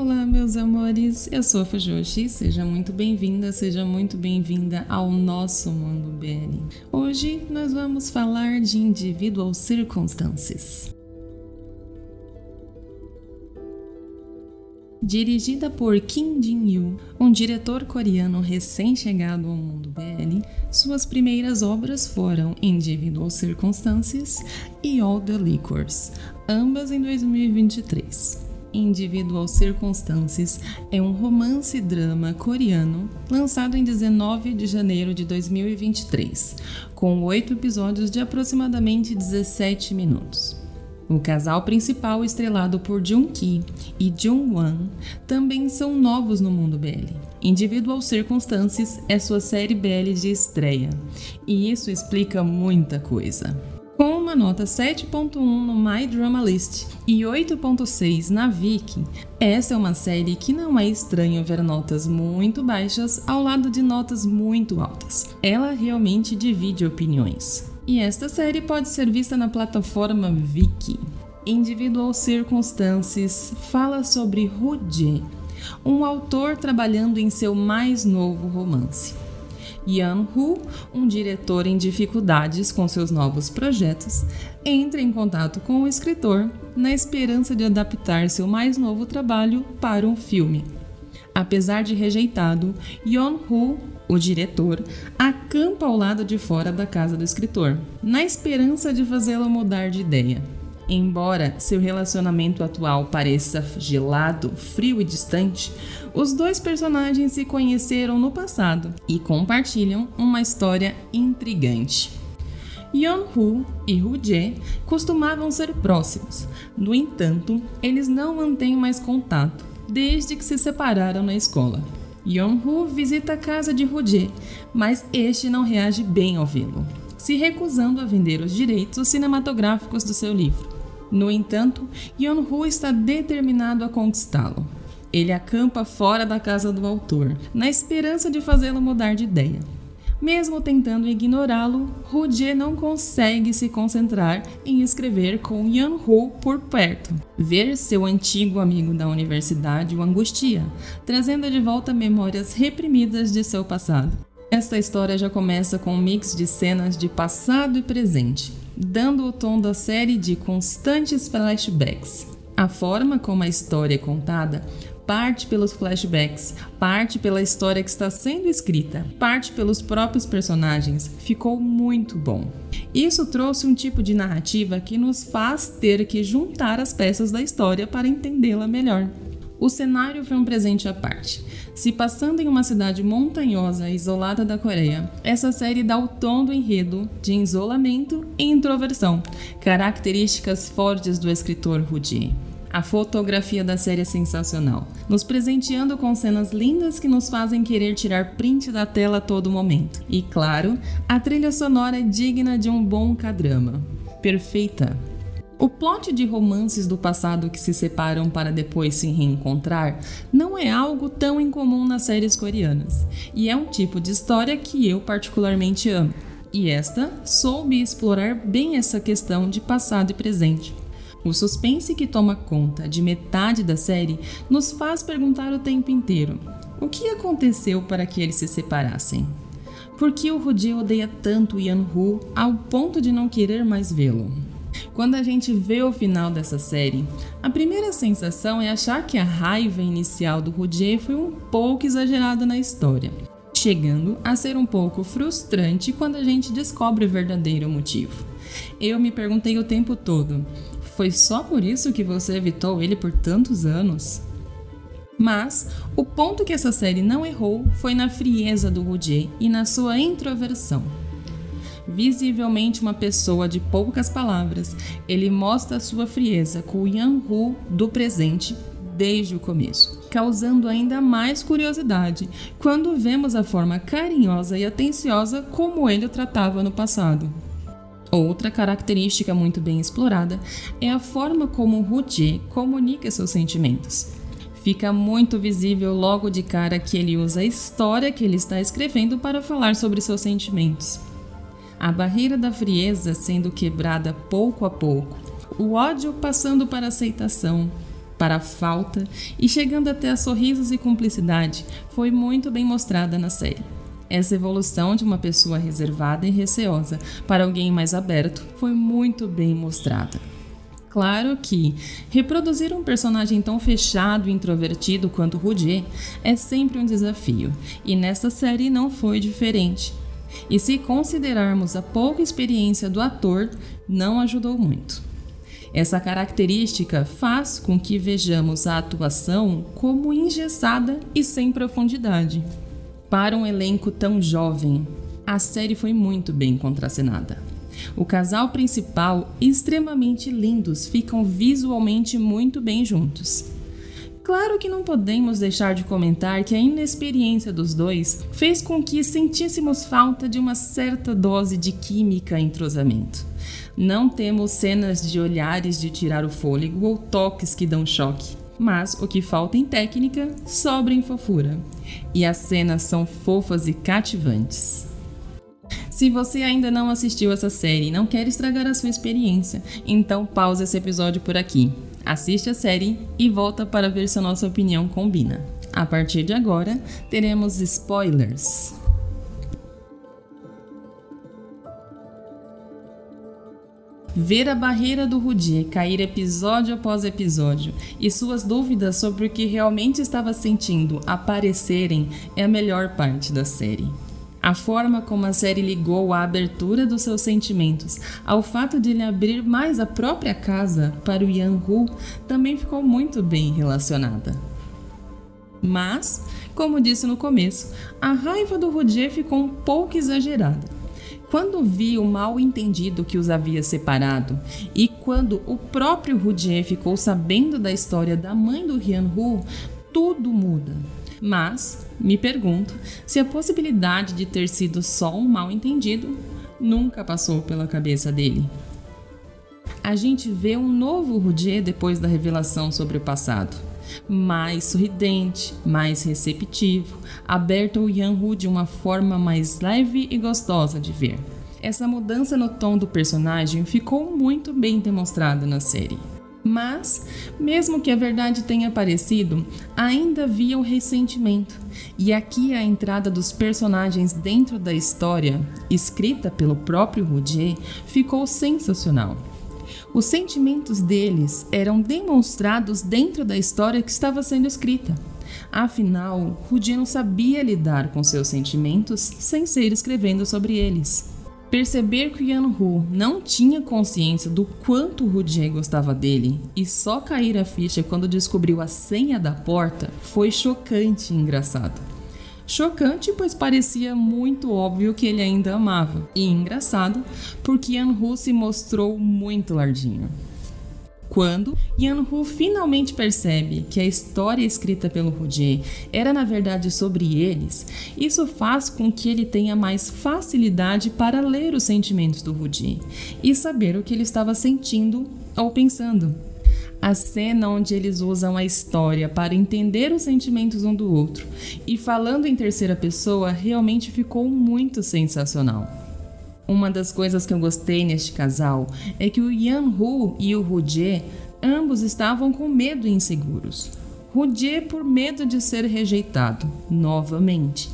Olá, meus amores, eu sou a Fujoshi, seja muito bem-vinda, seja muito bem-vinda ao nosso mundo BL. Hoje nós vamos falar de individual circumstances. Dirigida por Kim Jin-yu, um diretor coreano recém-chegado ao mundo BL, suas primeiras obras foram Individual Circumstances e All the Liquors, ambas em 2023. Individual Circumstances é um romance-drama coreano lançado em 19 de janeiro de 2023, com oito episódios de aproximadamente 17 minutos. O casal principal, estrelado por Jung-ki e Jung-wan, também são novos no mundo BL. Individual Circumstances é sua série BL de estreia, e isso explica muita coisa. Uma nota 7.1 no My Drama List e 8.6 na Viki, essa é uma série que não é estranho ver notas muito baixas ao lado de notas muito altas. Ela realmente divide opiniões. E esta série pode ser vista na plataforma Viki. Individual Circumstances fala sobre Rudie, um autor trabalhando em seu mais novo romance. Yan Hu, um diretor em dificuldades com seus novos projetos, entra em contato com o escritor na esperança de adaptar seu mais novo trabalho para um filme. Apesar de rejeitado, Yon Hu, o diretor, acampa ao lado de fora da casa do escritor, na esperança de fazê-lo mudar de ideia. Embora seu relacionamento atual pareça gelado, frio e distante, os dois personagens se conheceram no passado e compartilham uma história intrigante. Yeon-hu e Hu-jae costumavam ser próximos, no entanto, eles não mantêm mais contato desde que se separaram na escola. Yeon-hu visita a casa de Hu-jae, mas este não reage bem ao vê-lo, se recusando a vender os direitos cinematográficos do seu livro. No entanto, Yeon-Hu está determinado a conquistá-lo. Ele acampa fora da casa do autor, na esperança de fazê-lo mudar de ideia. Mesmo tentando ignorá-lo, Hu não consegue se concentrar em escrever com Yan-Ho por perto. Ver seu antigo amigo da universidade o angustia, trazendo de volta memórias reprimidas de seu passado. Esta história já começa com um mix de cenas de passado e presente, dando o tom da série de constantes flashbacks. A forma como a história é contada parte pelos flashbacks, parte pela história que está sendo escrita, parte pelos próprios personagens, ficou muito bom. Isso trouxe um tipo de narrativa que nos faz ter que juntar as peças da história para entendê-la melhor. O cenário foi um presente à parte. Se passando em uma cidade montanhosa isolada da Coreia, essa série dá o tom do enredo de isolamento e introversão, características fortes do escritor Rudi. A fotografia da série é sensacional, nos presenteando com cenas lindas que nos fazem querer tirar print da tela a todo momento. E claro, a trilha sonora é digna de um bom cadrama. Perfeita. O plot de romances do passado que se separam para depois se reencontrar não é algo tão incomum nas séries coreanas, e é um tipo de história que eu particularmente amo. E esta soube explorar bem essa questão de passado e presente. O suspense que toma conta de metade da série nos faz perguntar o tempo inteiro: o que aconteceu para que eles se separassem? Por que o Rudy odeia tanto Yan-Hu ao ponto de não querer mais vê-lo? Quando a gente vê o final dessa série, a primeira sensação é achar que a raiva inicial do Rudier foi um pouco exagerada na história, chegando a ser um pouco frustrante quando a gente descobre o verdadeiro motivo. Eu me perguntei o tempo todo: foi só por isso que você evitou ele por tantos anos? Mas o ponto que essa série não errou foi na frieza do Rudier e na sua introversão visivelmente uma pessoa de poucas palavras, ele mostra sua frieza com o Yan-Hu do presente desde o começo, causando ainda mais curiosidade quando vemos a forma carinhosa e atenciosa como ele o tratava no passado. Outra característica muito bem explorada é a forma como Hu Jie comunica seus sentimentos. Fica muito visível logo de cara que ele usa a história que ele está escrevendo para falar sobre seus sentimentos a barreira da frieza sendo quebrada pouco a pouco, o ódio passando para aceitação, para falta e chegando até a sorrisos e cumplicidade, foi muito bem mostrada na série. Essa evolução de uma pessoa reservada e receosa para alguém mais aberto foi muito bem mostrada. Claro que reproduzir um personagem tão fechado e introvertido quanto Rudier é sempre um desafio, e nesta série não foi diferente. E se considerarmos a pouca experiência do ator, não ajudou muito. Essa característica faz com que vejamos a atuação como engessada e sem profundidade. Para um elenco tão jovem, a série foi muito bem contracenada. O casal principal, extremamente lindos, ficam visualmente muito bem juntos. Claro que não podemos deixar de comentar que a inexperiência dos dois fez com que sentíssemos falta de uma certa dose de química e entrosamento. Não temos cenas de olhares de tirar o fôlego ou toques que dão choque, mas o que falta em técnica sobra em fofura. E as cenas são fofas e cativantes. Se você ainda não assistiu essa série e não quer estragar a sua experiência, então pausa esse episódio por aqui. Assiste a série e volta para ver se a nossa opinião combina. A partir de agora, teremos spoilers. Ver a barreira do Rudier cair episódio após episódio e suas dúvidas sobre o que realmente estava sentindo aparecerem é a melhor parte da série. A forma como a série ligou a abertura dos seus sentimentos ao fato de ele abrir mais a própria casa para o Yan Hu também ficou muito bem relacionada. Mas, como disse no começo, a raiva do Rudier ficou um pouco exagerada. Quando vi o mal entendido que os havia separado e quando o próprio Rudier ficou sabendo da história da mãe do Yan Hu, tudo muda. Mas me pergunto se a possibilidade de ter sido só um mal entendido nunca passou pela cabeça dele. A gente vê um novo Rudier depois da revelação sobre o passado. Mais sorridente, mais receptivo, aberto ao Yan-Hu de uma forma mais leve e gostosa de ver. Essa mudança no tom do personagem ficou muito bem demonstrada na série. Mas, mesmo que a verdade tenha aparecido, ainda havia o ressentimento. E aqui a entrada dos personagens dentro da história, escrita pelo próprio Rudier, ficou sensacional. Os sentimentos deles eram demonstrados dentro da história que estava sendo escrita. Afinal, Rudier não sabia lidar com seus sentimentos sem ser escrevendo sobre eles. Perceber que Yan Hu não tinha consciência do quanto Rudier gostava dele e só cair a ficha quando descobriu a senha da porta foi chocante e engraçado. Chocante, pois parecia muito óbvio que ele ainda amava, e engraçado, porque Yan Hu se mostrou muito lardinho. Quando Yan-Hu finalmente percebe que a história escrita pelo Rudier era na verdade sobre eles, isso faz com que ele tenha mais facilidade para ler os sentimentos do Rudier e saber o que ele estava sentindo ou pensando. A cena onde eles usam a história para entender os sentimentos um do outro e falando em terceira pessoa realmente ficou muito sensacional. Uma das coisas que eu gostei neste casal é que o Yan Hu e o Rudier ambos estavam com medo e inseguros. Rudier por medo de ser rejeitado novamente.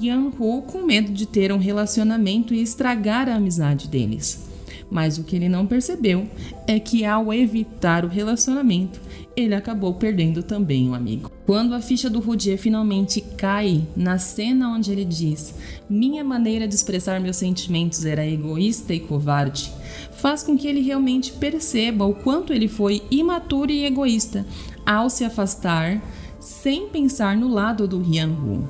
Yan Hu com medo de ter um relacionamento e estragar a amizade deles. Mas o que ele não percebeu é que ao evitar o relacionamento, ele acabou perdendo também um amigo. Quando a ficha do Rudier finalmente cai na cena onde ele diz: Minha maneira de expressar meus sentimentos era egoísta e covarde, faz com que ele realmente perceba o quanto ele foi imaturo e egoísta ao se afastar sem pensar no lado do Hyun-woo.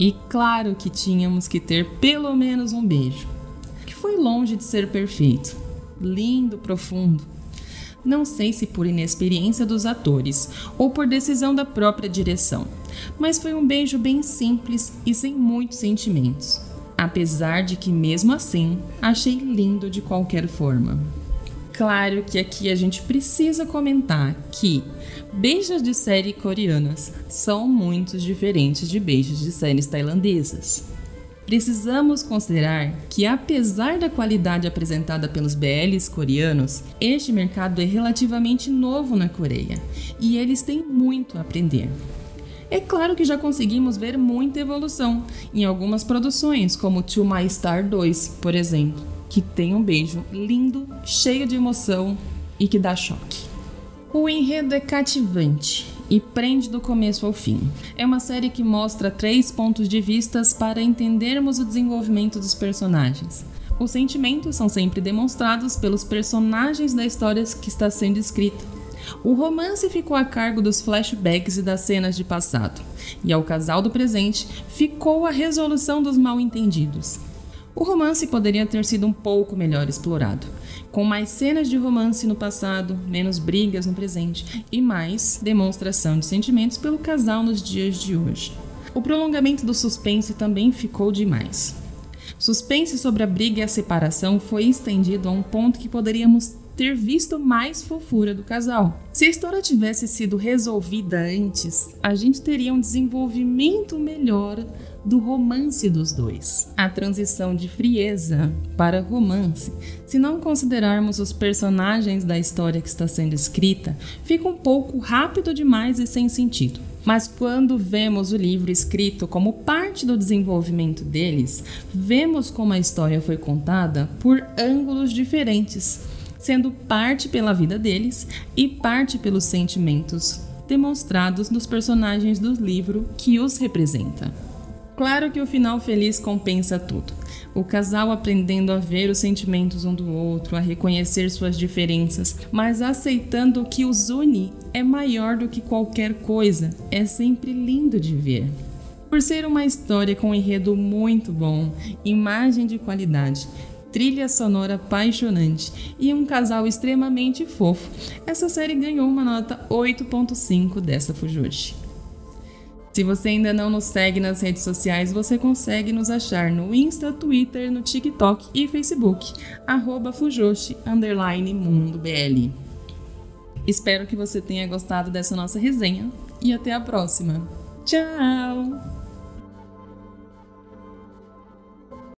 E claro que tínhamos que ter pelo menos um beijo, foi longe de ser perfeito, lindo, profundo não sei se por inexperiência dos atores ou por decisão da própria direção, mas foi um beijo bem simples e sem muitos sentimentos. Apesar de que, mesmo assim, achei lindo de qualquer forma. Claro que aqui a gente precisa comentar que beijos de série coreanas são muito diferentes de beijos de séries tailandesas. Precisamos considerar que, apesar da qualidade apresentada pelos BLs coreanos, este mercado é relativamente novo na Coreia e eles têm muito a aprender. É claro que já conseguimos ver muita evolução em algumas produções, como To My Star 2, por exemplo, que tem um beijo lindo, cheio de emoção e que dá choque. O enredo é cativante e prende do começo ao fim. É uma série que mostra três pontos de vistas para entendermos o desenvolvimento dos personagens. Os sentimentos são sempre demonstrados pelos personagens da história que está sendo escrita. O romance ficou a cargo dos flashbacks e das cenas de passado, e ao casal do presente ficou a resolução dos mal-entendidos. O romance poderia ter sido um pouco melhor explorado, com mais cenas de romance no passado, menos brigas no presente e mais demonstração de sentimentos pelo casal nos dias de hoje. O prolongamento do suspense também ficou demais. Suspense sobre a briga e a separação foi estendido a um ponto que poderíamos ter visto mais fofura do casal. Se a história tivesse sido resolvida antes, a gente teria um desenvolvimento melhor do romance dos dois. A transição de frieza para romance, se não considerarmos os personagens da história que está sendo escrita, fica um pouco rápido demais e sem sentido. Mas quando vemos o livro escrito como parte do desenvolvimento deles, vemos como a história foi contada por ângulos diferentes, sendo parte pela vida deles e parte pelos sentimentos demonstrados nos personagens do livro que os representa. Claro que o final feliz compensa tudo. O casal aprendendo a ver os sentimentos um do outro, a reconhecer suas diferenças, mas aceitando que os une é maior do que qualquer coisa. É sempre lindo de ver. Por ser uma história com um enredo muito bom, imagem de qualidade, trilha sonora apaixonante e um casal extremamente fofo, essa série ganhou uma nota 8.5 dessa Fujoshi. Se você ainda não nos segue nas redes sociais, você consegue nos achar no Insta, Twitter, no TikTok e Facebook, arroba Fujoshi. Espero que você tenha gostado dessa nossa resenha e até a próxima. Tchau!